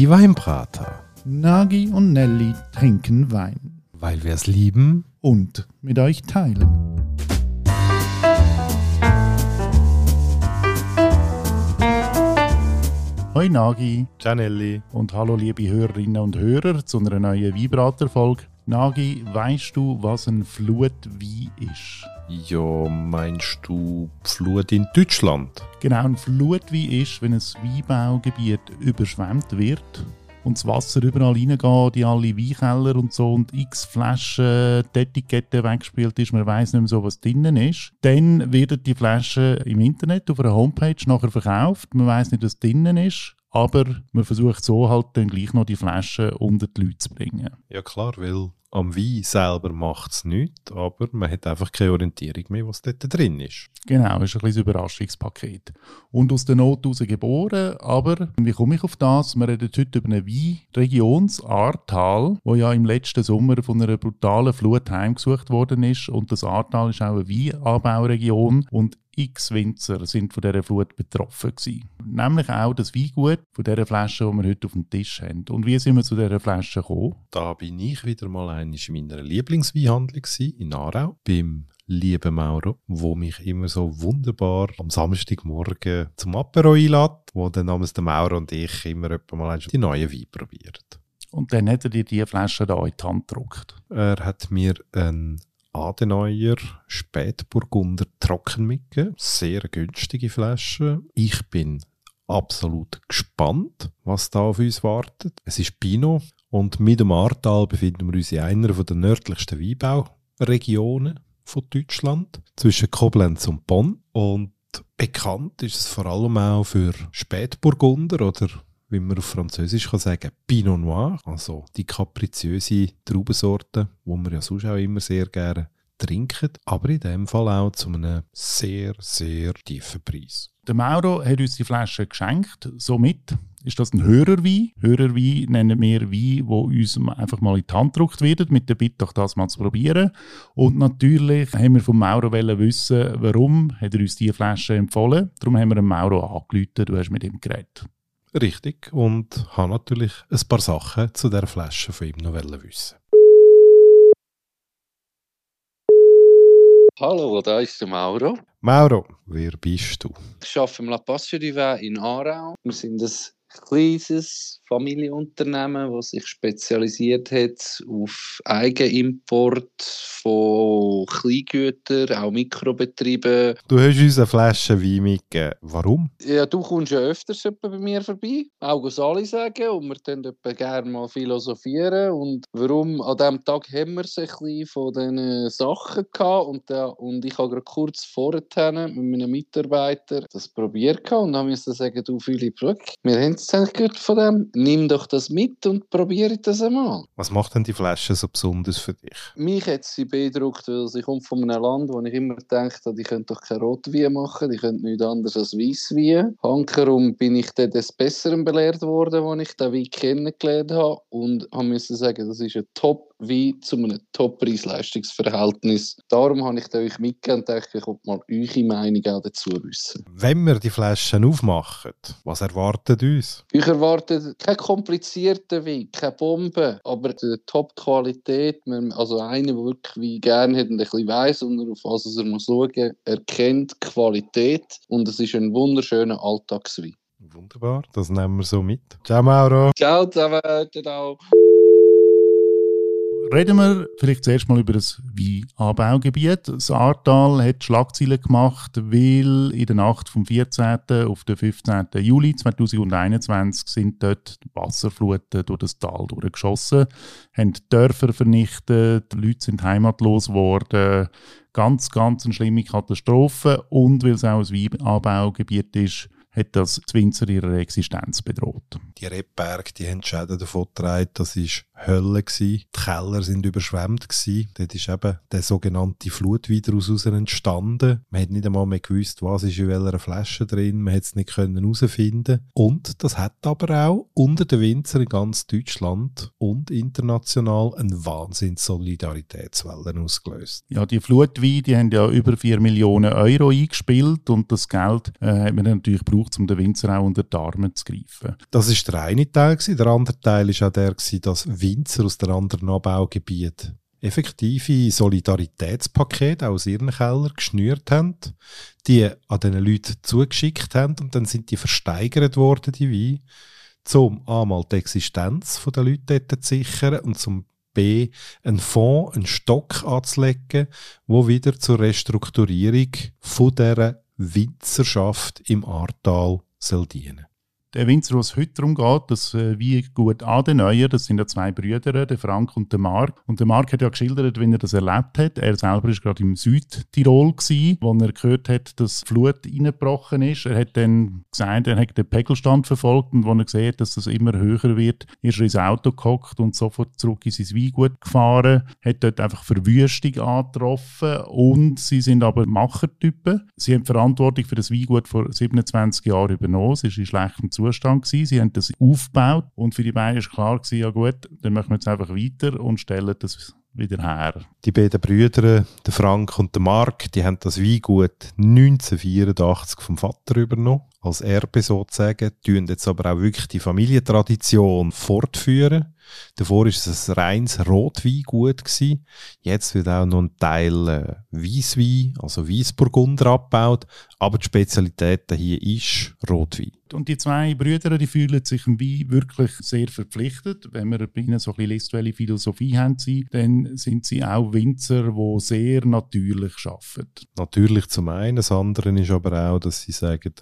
Die Weinbrater. Nagi und Nelly trinken Wein. Weil wir es lieben. Und mit euch teilen. Hoi Nagi. Gianelli. Und hallo liebe Hörerinnen und Hörer zu einer neuen Vibrator-Folge. Nagi, weißt du, was ein Flutwein ist? Ja, meinst du Flut in Deutschland? Genau, ein Flutwein ist, wenn ein Weinbaugebiet überschwemmt wird und das Wasser überall reingeht, in alle Weinkeller und so und x Flaschen die Etikette weggespielt ist, man weiß nicht mehr so, was drinnen ist, dann werden die Flaschen im Internet auf einer Homepage nachher verkauft, man weiß nicht, was drinnen ist, aber man versucht so halt dann gleich noch die Flaschen unter die Leute zu bringen. Ja klar, weil am Wein selber macht es nichts, aber man hat einfach keine Orientierung mehr, was dort drin ist. Genau, ist ein kleines Überraschungspaket. Und aus der Not heraus geboren, aber wie komme ich auf das? Wir reden heute über eine Weinregion, das Ahrtal, wo ja im letzten Sommer von einer brutalen Flut heimgesucht worden ist. Und das Ahrtal ist auch eine Weinanbauregion und x Winzer sind von dieser Flut betroffen gewesen. Nämlich auch das Weingut von dieser Flasche, die wir heute auf dem Tisch haben. Und wie sind wir zu dieser Flasche gekommen? Da bin ich wieder mal in meiner Lieblingsweinhandlung in Aarau, beim lieben Mauro, wo mich immer so wunderbar am Samstagmorgen zum Apero einlädt, wo dann namens der Mauro und ich immer mal die neuen Wein probiert. Und dann hat er dir diese Flasche da in die Hand gedruckt? Er hat mir einen Adenauer Spätburgunder trocken mitgegeben. Sehr günstige Flasche. Ich bin absolut gespannt, was da auf uns wartet. Es ist Pinot und mit dem Ahrtal befinden wir uns in einer der nördlichsten Weinbauregionen von Deutschland, zwischen Koblenz und Bonn. Und bekannt ist es vor allem auch für Spätburgunder oder wie man auf Französisch kann sagen, Pinot Noir, also die kapriziöse Traubensorte, wo man ja sonst auch immer sehr gerne trinkt, aber in dem Fall auch zu einem sehr, sehr tiefen Preis. Der Mauro hat uns die Flasche geschenkt, somit ist das ein Hörerwein. Hörerwein nennen wir Wein, wo uns einfach mal in die Hand gedruckt wird, mit der Bitte, doch das mal zu probieren. Und natürlich haben wir von Mauro wissen, warum hat er uns diese Flasche empfohlen. Darum haben wir den Mauro angerufen, du hast mit ihm geredet. Richtig, und habe natürlich ein paar Sachen zu der Flasche von ihm noch wissen. Hallo, da ist der Mauro. Mauro, wer bist du? Ich arbeite im La Passion in Aarau. Wir sind ein kleines Familienunternehmen, das sich spezialisiert hat auf Eigenimport von Kleingütern, auch Mikrobetrieben. Du hast uns eine Flasche Wein mitgegeben. Warum? Ja, du kommst ja öfters bei mir vorbei, auch alle sagen, und wir dann gerne mal philosophieren. Und warum an diesem Tag haben wir ein bisschen von diesen Sachen gehabt und, da, und ich habe gerade kurz vorher mit meinen Mitarbeitern das probiert und dann ich sagen, du Philipp, wir haben es eigentlich von dem nimm doch das mit und probiere das einmal. Was macht denn die Flasche so besonders für dich? Mich hat sie beeindruckt, weil sie kommt von einem Land, wo ich immer gedacht habe, die können doch kein Rotwein machen, die können nichts anderes als Weisswein. Hankerum bin ich dann des Besseren belehrt worden, als ich den Wein kennengelernt habe und musste sagen, das ist ein Top wie zu einem Top-Preis-Leistungsverhältnis. Darum habe ich euch mitgegeben und dachte, ich wollte mal eure Meinung auch dazu wissen. Wenn wir die Flaschen aufmachen, was erwartet uns? Ich erwarte keine komplizierten Wein, keine Bombe, aber die Top-Qualität, also einer, der wirklich wie gerne hat und ein bisschen weiss und auf was er muss schauen, erkennt Qualität und es ist ein wunderschöner Alltagswein. Wunderbar, das nehmen wir so mit. Ciao Mauro. Ciao zusammen, ciao. Reden wir vielleicht zuerst mal über das Weinanbaugebiet. Das Ahrtal hat Schlagzeilen gemacht, weil in der Nacht vom 14. auf den 15. Juli 2021 sind dort Wasserfluten durch das Tal durchgeschossen, haben Dörfer vernichtet, Leute sind heimatlos geworden. Ganz, ganz eine schlimme Katastrophe. Und weil es auch ein Weinanbaugebiet ist, hat das die Winzer ihre Existenz bedroht. Die Rebberge, die haben Schäden davon getragen, das ist Hölle gewesen. Die Keller sind überschwemmt gewesen. Dort ist eben der sogenannte Flut wieder aus entstanden. Man hat nicht einmal mehr gewusst, was ist in welcher Flasche drin. Man hat es nicht können herausfinden. Und das hat aber auch unter den Winzern in ganz Deutschland und international eine Wahnsinns Solidaritätswelle ausgelöst. Ja, die Flutwein, die haben ja über 4 Millionen Euro eingespielt und das Geld äh, hat man natürlich gebraucht, um den Winzer auch unter die Arme zu greifen. Das ist der eine Teil gewesen. Der andere Teil ist auch der gewesen, dass Winzer aus den anderen Anbaugebieten effektive Solidaritätspakete aus ihren Keller geschnürt haben, die an den Leuten zugeschickt haben und dann sind die versteigert worden, die Weine, zum einmal die Existenz der Leute zu sichern und zum B einen Fonds, einen Stock anzulegen, wo wieder zur Restrukturierung von dieser Winzerschaft im Ahrtal soll dienen der Winzer, wo es heute darum geht, das äh, wie gut Adenauer, das sind ja zwei Brüder, der Frank und der Mark. Und der Mark hat ja geschildert, wie er das erlebt hat. Er selber war gerade im Südtirol gewesen, wo er gehört hat, dass Flut reingebrochen ist. Er hat dann gesagt, er hat den Pegelstand verfolgt und als er hat, dass das immer höher wird, ist er ins Auto gehockt und sofort zurück in sein Weingut gefahren, hat dort einfach Verwüstung angetroffen und sie sind aber Machertypen. Sie haben Verantwortung für das Weingut vor 27 Jahren übernommen. Es ist in schlechtem gewesen. Sie haben das aufgebaut und für die beiden war klar gewesen, ja gut, dann machen wir jetzt einfach weiter und stellen das wieder her. Die beiden Brüder, der Frank und der Mark, die haben das Weingut 1984 vom Vater übernommen, als Erbe sozusagen, tun jetzt aber auch wirklich die Familientradition fortführen. Davor ist es ein reines Rotweingut gewesen. Jetzt wird auch noch ein Teil äh, Weißwein, also Weißburgunder abgebaut, aber die Spezialität hier ist Rotwein. Und die zwei Brüder, die fühlen sich im Wein wirklich sehr verpflichtet. Wenn wir bei ihnen so ein bisschen liest, welche Philosophie haben sie, dann sind sie auch Winzer, die sehr natürlich arbeiten. Natürlich zum einen. Das andere ist aber auch, dass sie sagen,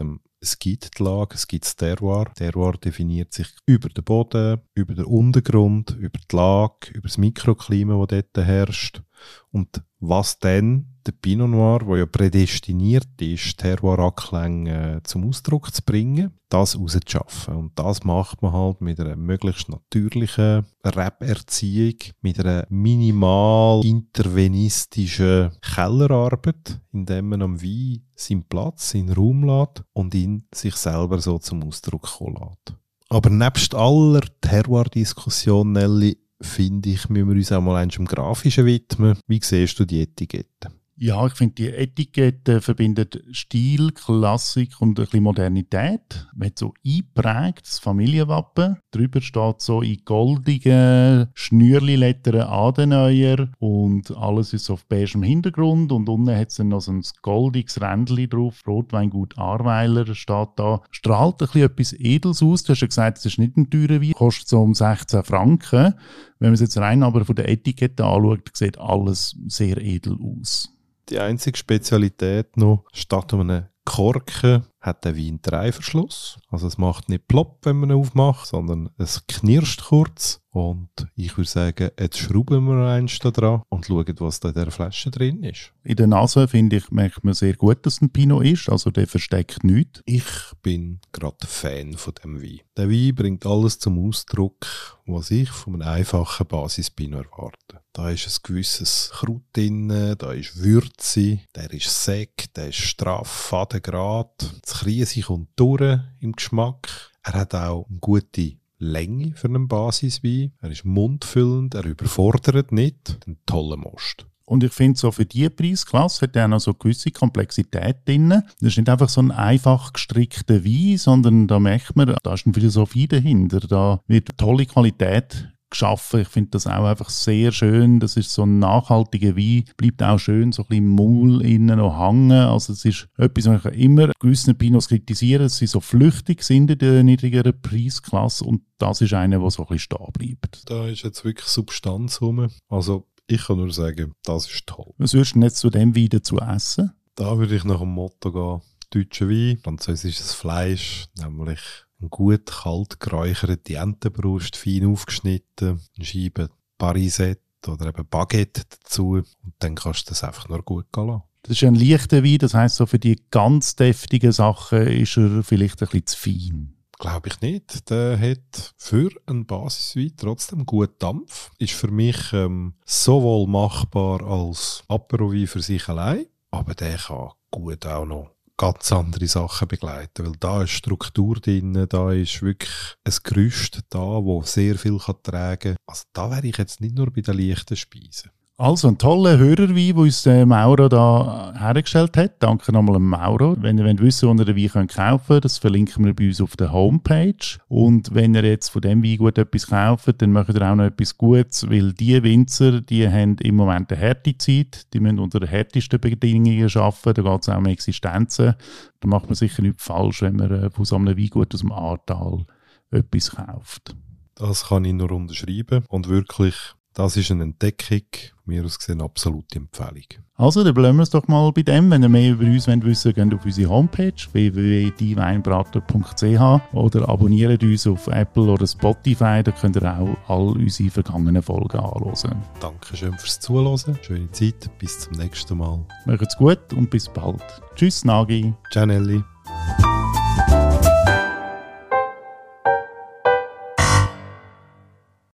es gibt die Lage, es gibt das Terroir. Terroir definiert sich über den Boden, über den Untergrund, über die Lage, über das Mikroklima, das dort herrscht. Und was dann der Pinot Noir, der ja prädestiniert ist, Terroir-Anklänge zum Ausdruck zu bringen, das rauszuschaffen. Und das macht man halt mit einer möglichst natürlichen Rap-Erziehung, mit einer minimal intervenistischen Kellerarbeit, indem man am Wein seinen Platz, seinen Raum lässt und ihn sich selber so zum Ausdruck kommen lässt. Aber nebst aller Terroir-Diskussion, Nelly, finde ich, müssen wir uns auch mal eins dem Grafischen widmen. Wie siehst du die Etikette? Ja, ich finde, die Etikette verbindet Stil, Klassik und ein bisschen Modernität. Man hat so eingeprägt das Familienwappen. Drüber steht so in goldigen Schnürli-Lettern Adenauer und alles ist auf beigem Hintergrund und unten hat es dann noch so ein goldiges Rändchen drauf. Rotweingut Ahrweiler steht da. Strahlt ein bisschen etwas Edels aus. Du hast ja gesagt, es ist nicht ein teurer Wein, kostet so um 16 Franken. Wenn man es jetzt rein aber von der Etikette anschaut, sieht alles sehr edel aus. Die einzige Spezialität noch, statt einem Korken hat der Wein drei Verschluss. Also es macht nicht plopp, wenn man ihn aufmacht, sondern es knirscht kurz. Und ich würde sagen, jetzt schrauben wir eins da dran und schauen, was da in dieser Flasche drin ist. In der Nase, finde ich, merkt man sehr gut, dass es ein Pinot ist. Also der versteckt nichts. Ich bin gerade Fan von dem Wein. Der Wein bringt alles zum Ausdruck, was ich von einem einfachen Basis-Pinot erwarte. Da ist ein gewisses Kraut drin, da ist Würze, der ist Sekt, der ist straff, fadengrad. Das Krise kommt durch im Geschmack. Er hat auch eine gute Länge für einen Basiswein. Er ist mundfüllend, er überfordert nicht. Ein toller Most. Und ich finde, so für diese Preisklasse hat er noch so gewisse Komplexität drin. Das ist nicht einfach so ein einfach gestrickter Wein, sondern da merkt man, da ist eine Philosophie dahinter. Da wird tolle Qualität geschaffen. Ich finde das auch einfach sehr schön. Das ist so ein nachhaltiger Wein, bleibt auch schön so ein bisschen im Maul innen noch hängen. Also es ist etwas, was ich immer gewissen Pinots kritisiere, dass sie so flüchtig sind in der niedrigeren Preisklasse und das ist einer, der so ein bisschen stehen bleibt. Da ist jetzt wirklich Substanz rum. Also ich kann nur sagen, das ist toll. Was würdest du jetzt zu dem Wein dazu essen? Da würde ich nach dem Motto gehen, deutscher Wein, französisches Fleisch, nämlich eine gut kalt geräucherte Entenbrust, fein aufgeschnitten, eine Scheibe Parisette oder eben Baguette dazu und dann kannst du das einfach nur gut lassen. Das ist ein leichter Wein, das heisst, so für die ganz deftigen Sachen ist er vielleicht ein bisschen zu fein. Glaube ich nicht. Der hat für einen Basiswein trotzdem gut Dampf. Ist für mich ähm, sowohl machbar als Aperowein für sich allein, aber der kann gut auch noch ganz andere Sachen begleiten, weil da ist Struktur drin, da ist wirklich ein Gerüst da, wo sehr viel kann tragen. Also da wäre ich jetzt nicht nur bei den leichten Speisen. Also ein toller Hörerwein, den uns der Mauro da hergestellt hat. Danke nochmal dem Mauro. Wenn ihr wollt wissen wo ihr den Wein kaufen könnt, das verlinken wir bei uns auf der Homepage. Und wenn ihr jetzt von dem Wein gut etwas kauft, dann macht ihr auch noch etwas Gutes, weil die Winzer, die haben im Moment eine harte Zeit. Die müssen unter den härtesten Bedingungen arbeiten. Da geht es auch um Existenzen. Da macht man sicher nichts falsch, wenn man äh, von so einem Weingut aus dem Ahrtal etwas kauft. Das kann ich nur unterschreiben und wirklich das ist eine Entdeckung, mir aus gesehen absolute Empfehlung. Also, dann bleiben wir es doch mal bei dem. Wenn ihr mehr über uns wollt wissen wollt, geht auf unsere Homepage www.dieweinbrater.ch oder abonniert uns auf Apple oder Spotify, da könnt ihr auch all unsere vergangenen Folgen anschauen. Dankeschön fürs Zuhören, schöne Zeit, bis zum nächsten Mal. Macht's gut und bis bald. Tschüss, Nagi. Ciao, Nelly.